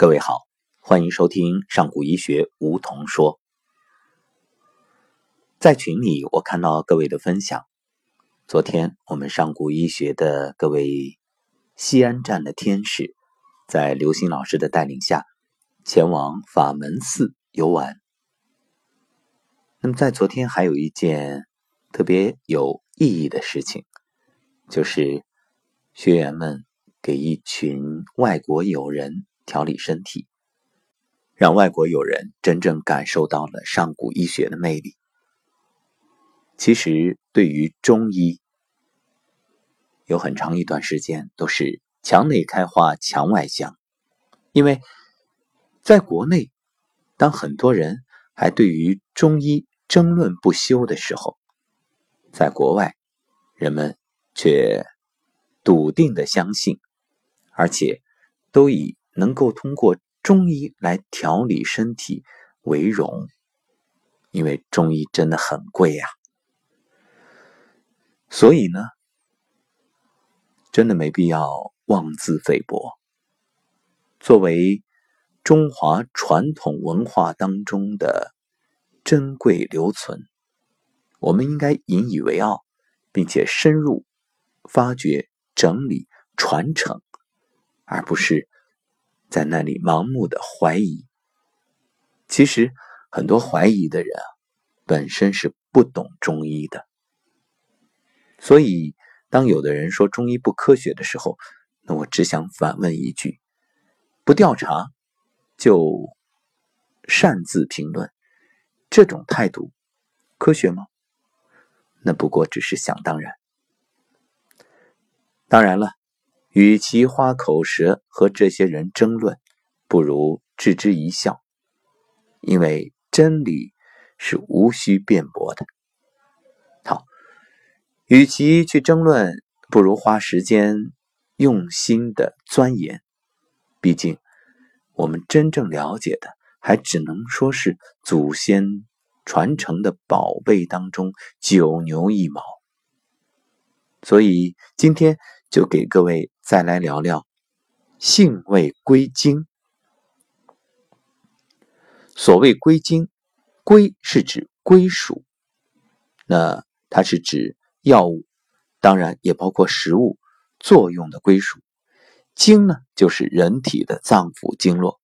各位好，欢迎收听上古医学梧桐说。在群里，我看到各位的分享。昨天，我们上古医学的各位西安站的天使，在刘星老师的带领下，前往法门寺游玩。那么，在昨天还有一件特别有意义的事情，就是学员们给一群外国友人。调理身体，让外国友人真正感受到了上古医学的魅力。其实，对于中医，有很长一段时间都是墙内开花墙外香，因为在国内，当很多人还对于中医争论不休的时候，在国外，人们却笃定的相信，而且都以。能够通过中医来调理身体为荣，因为中医真的很贵呀，所以呢，真的没必要妄自菲薄。作为中华传统文化当中的珍贵留存，我们应该引以为傲，并且深入发掘、整理、传承，而不是。在那里盲目的怀疑，其实很多怀疑的人啊，本身是不懂中医的。所以，当有的人说中医不科学的时候，那我只想反问一句：不调查就擅自评论，这种态度科学吗？那不过只是想当然。当然了。与其花口舌和这些人争论，不如置之一笑，因为真理是无需辩驳的。好，与其去争论，不如花时间用心的钻研。毕竟，我们真正了解的，还只能说是祖先传承的宝贝当中九牛一毛。所以今天。就给各位再来聊聊性味归经。所谓归经，归是指归属，那它是指药物，当然也包括食物作用的归属。经呢，就是人体的脏腑经络。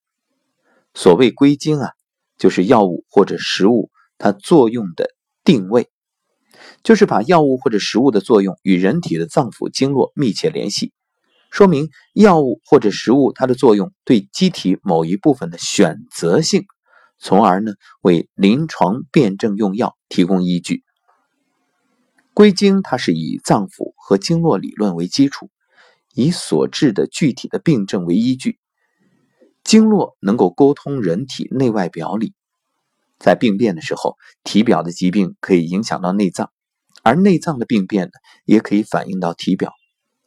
所谓归经啊，就是药物或者食物它作用的定位。就是把药物或者食物的作用与人体的脏腑经络密切联系，说明药物或者食物它的作用对机体某一部分的选择性，从而呢为临床辨证用药提供依据。归经它是以脏腑和经络理论为基础，以所治的具体的病症为依据。经络能够沟通人体内外表里，在病变的时候，体表的疾病可以影响到内脏。而内脏的病变呢，也可以反映到体表，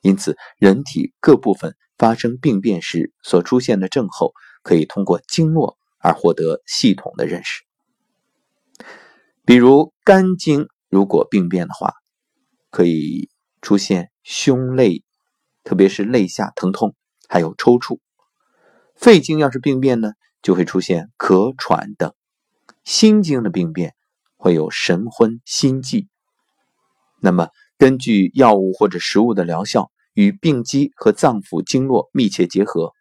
因此人体各部分发生病变时所出现的症候，可以通过经络而获得系统的认识。比如肝经如果病变的话，可以出现胸肋，特别是肋下疼痛，还有抽搐；肺经要是病变呢，就会出现咳喘等；心经的病变会有神昏心悸。那么，根据药物或者食物的疗效与病机和脏腑经络密切结合，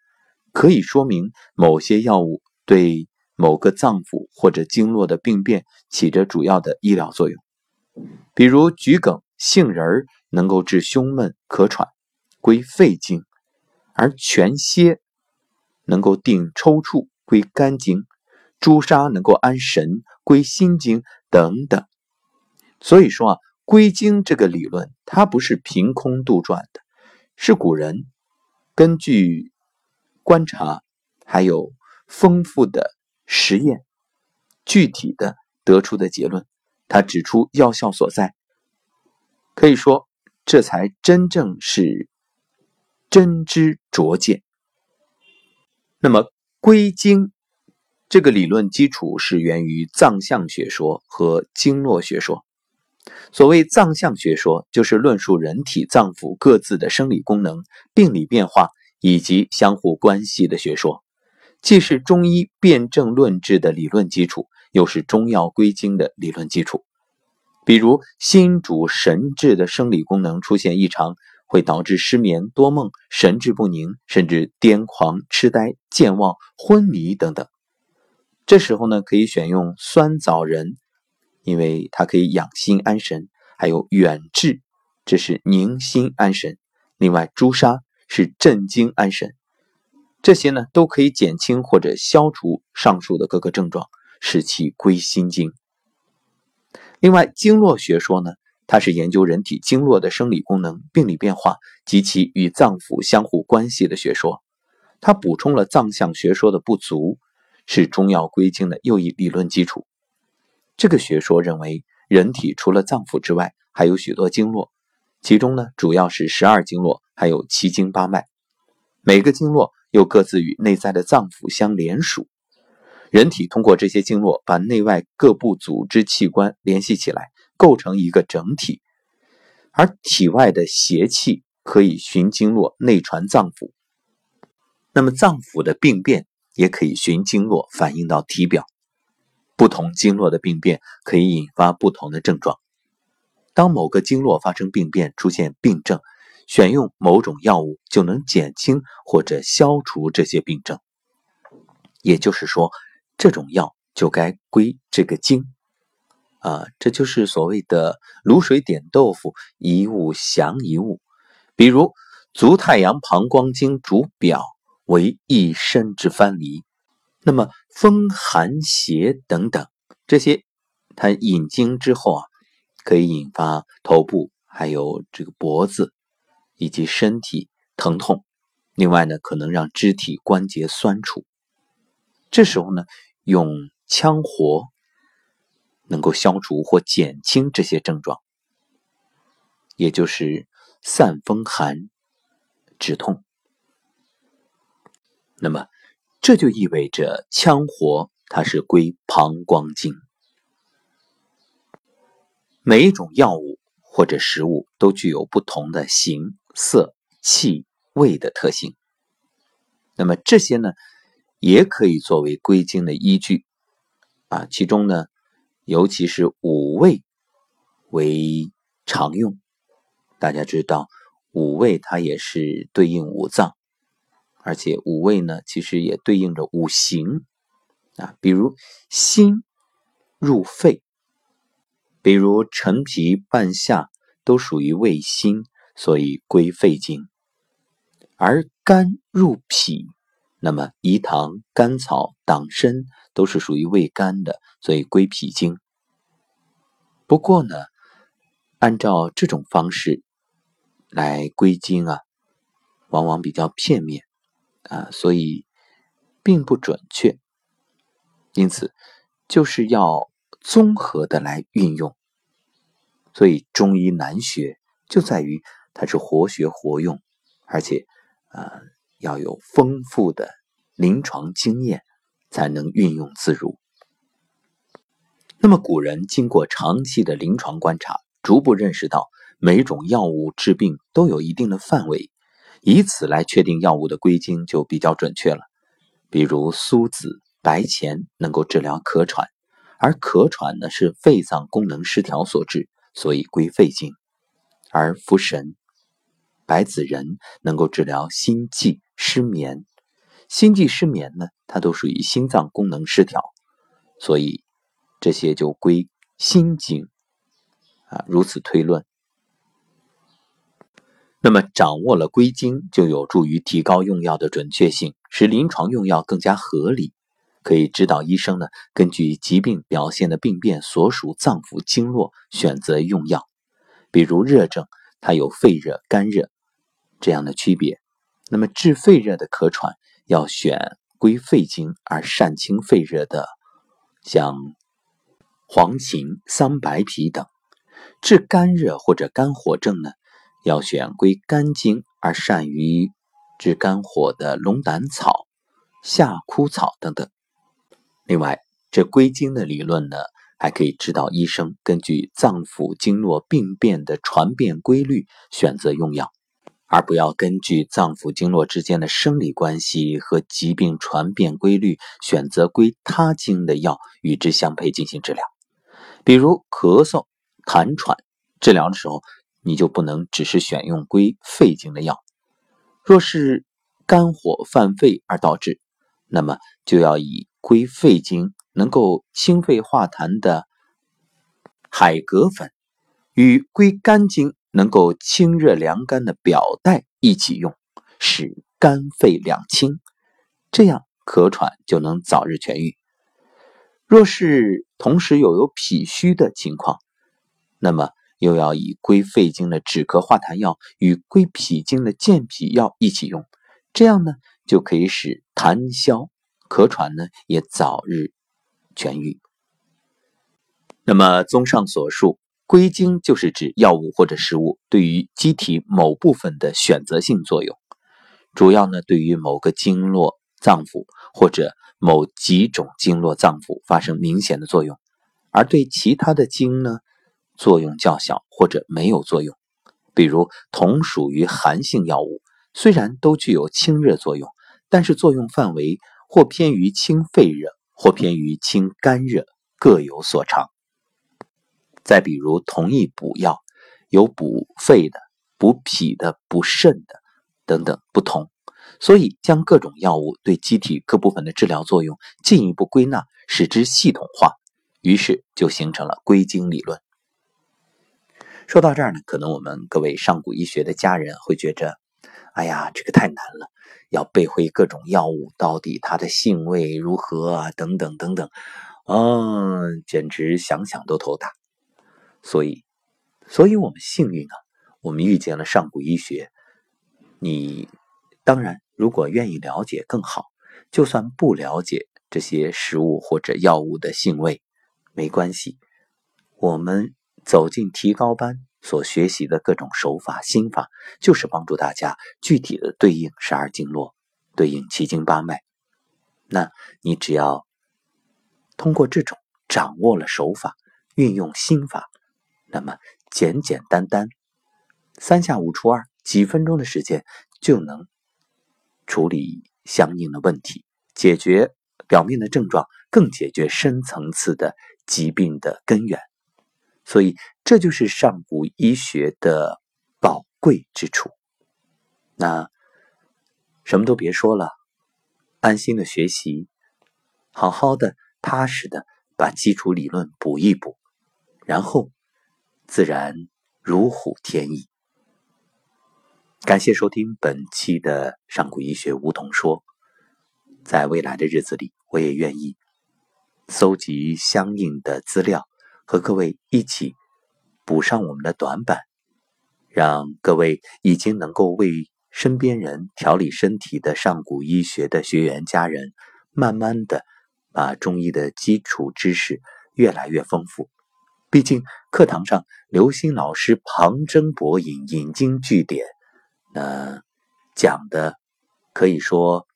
可以说明某些药物对某个脏腑或者经络的病变起着主要的医疗作用。比如，桔梗、杏仁能够治胸闷咳喘，归肺经；而全蝎能够定抽搐，归肝经；朱砂能够安神，归心经等等。所以说啊。归经这个理论，它不是凭空杜撰的，是古人根据观察还有丰富的实验，具体的得出的结论。他指出药效所在，可以说这才真正是真知灼见。那么归经这个理论基础是源于藏象学说和经络学说。所谓脏象学说，就是论述人体脏腑各自的生理功能、病理变化以及相互关系的学说。既是中医辨证论治的理论基础，又是中药归经的理论基础。比如心主神志的生理功能出现异常，会导致失眠、多梦、神志不宁，甚至癫狂、痴呆、健忘、昏迷等等。这时候呢，可以选用酸枣仁，因为它可以养心安神；还有远志，这是宁心安神；另外朱砂是镇惊安神。这些呢，都可以减轻或者消除上述的各个症状，使其归心经。另外，经络学说呢，它是研究人体经络的生理功能、病理变化及其与脏腑相互关系的学说。它补充了藏象学说的不足，是中药归经的又一理论基础。这个学说认为，人体除了脏腑之外，还有许多经络，其中呢，主要是十二经络，还有七经八脉。每个经络又各自与内在的脏腑相连属。人体通过这些经络，把内外各部组织器官联系起来，构成一个整体。而体外的邪气可以循经络内传脏腑，那么脏腑的病变也可以循经络反映到体表。不同经络的病变可以引发不同的症状。当某个经络发生病变，出现病症，选用某种药物就能减轻或者消除这些病症。也就是说。这种药就该归这个经，啊，这就是所谓的卤水点豆腐，一物降一物。比如足太阳膀胱经主表，为一身之藩篱，那么风寒邪等等这些，它引经之后啊，可以引发头部、还有这个脖子以及身体疼痛。另外呢，可能让肢体关节酸楚。这时候呢。用羌活能够消除或减轻这些症状，也就是散风寒、止痛。那么这就意味着羌活它是归膀胱经。每一种药物或者食物都具有不同的形、色、气、味的特性。那么这些呢？也可以作为归经的依据，啊，其中呢，尤其是五味为常用。大家知道，五味它也是对应五脏，而且五味呢，其实也对应着五行啊。比如心入肺，比如陈皮、半夏都属于味辛，所以归肺经；而肝入脾。那么，饴糖、甘草、党参都是属于味甘的，所以归脾经。不过呢，按照这种方式来归经啊，往往比较片面啊，所以并不准确。因此，就是要综合的来运用。所以中医难学，就在于它是活学活用，而且啊。要有丰富的临床经验，才能运用自如。那么，古人经过长期的临床观察，逐步认识到每种药物治病都有一定的范围，以此来确定药物的归经就比较准确了。比如苏子、白钱能够治疗咳喘，而咳喘呢是肺脏功能失调所致，所以归肺经；而茯神、白子仁能够治疗心悸。失眠、心悸、失眠呢，它都属于心脏功能失调，所以这些就归心经啊。如此推论，那么掌握了归经，就有助于提高用药的准确性，使临床用药更加合理，可以指导医生呢根据疾病表现的病变所属脏腑经络选择用药。比如热症，它有肺热、肝热这样的区别。那么治肺热的咳喘，要选归肺经而善清肺热的，像黄芩、桑白皮等；治肝热或者肝火症呢，要选归肝经而善于治肝火的龙胆草、夏枯草等等。另外，这归经的理论呢，还可以指导医生根据脏腑经络病变的传变规律选择用药。而不要根据脏腑经络之间的生理关系和疾病传变规律，选择归他经的药与之相配进行治疗。比如咳嗽、痰喘，治疗的时候你就不能只是选用归肺经的药。若是肝火犯肺而导致，那么就要以归肺经能够清肺化痰的海蛤粉与归肝经。能够清热凉肝的表带一起用，使肝肺两清，这样咳喘就能早日痊愈。若是同时又有脾虚的情况，那么又要以归肺经的止咳化痰药与归脾经的健脾药一起用，这样呢就可以使痰消，咳喘呢也早日痊愈。那么综上所述。归经就是指药物或者食物对于机体某部分的选择性作用，主要呢对于某个经络脏腑或者某几种经络脏腑发生明显的作用，而对其他的经呢作用较小或者没有作用。比如同属于寒性药物，虽然都具有清热作用，但是作用范围或偏于清肺热，或偏于清肝热，各有所长。再比如，同一补药，有补肺的、补脾的、补肾的等等不同，所以将各种药物对机体各部分的治疗作用进一步归纳，使之系统化，于是就形成了归经理论。说到这儿呢，可能我们各位上古医学的家人会觉着，哎呀，这个太难了，要背会各种药物到底它的性味如何啊，等等等等，啊，简直想想都头大。所以，所以我们幸运啊，我们遇见了上古医学。你当然，如果愿意了解更好，就算不了解这些食物或者药物的性味，没关系。我们走进提高班所学习的各种手法心法，就是帮助大家具体的对应十二经络，对应七经八脉。那你只要通过这种掌握了手法，运用心法。那么简简单单，三下五除二，几分钟的时间就能处理相应的问题，解决表面的症状，更解决深层次的疾病的根源。所以这就是上古医学的宝贵之处。那什么都别说了，安心的学习，好好的、踏实的把基础理论补一补，然后。自然如虎添翼。感谢收听本期的《上古医学梧桐说》。在未来的日子里，我也愿意搜集相应的资料，和各位一起补上我们的短板，让各位已经能够为身边人调理身体的上古医学的学员家人，慢慢的把中医的基础知识越来越丰富。毕竟课堂上刘星老师旁征博引、引经据典，那讲的可以说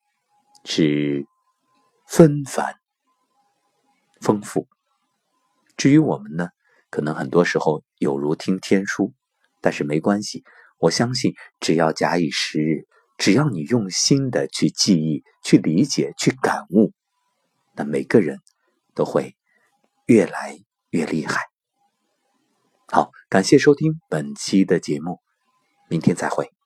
是纷繁丰富。至于我们呢，可能很多时候有如听天书，但是没关系，我相信只要假以时日，只要你用心的去记忆、去理解、去感悟，那每个人都会越来越厉害。好，感谢收听本期的节目，明天再会。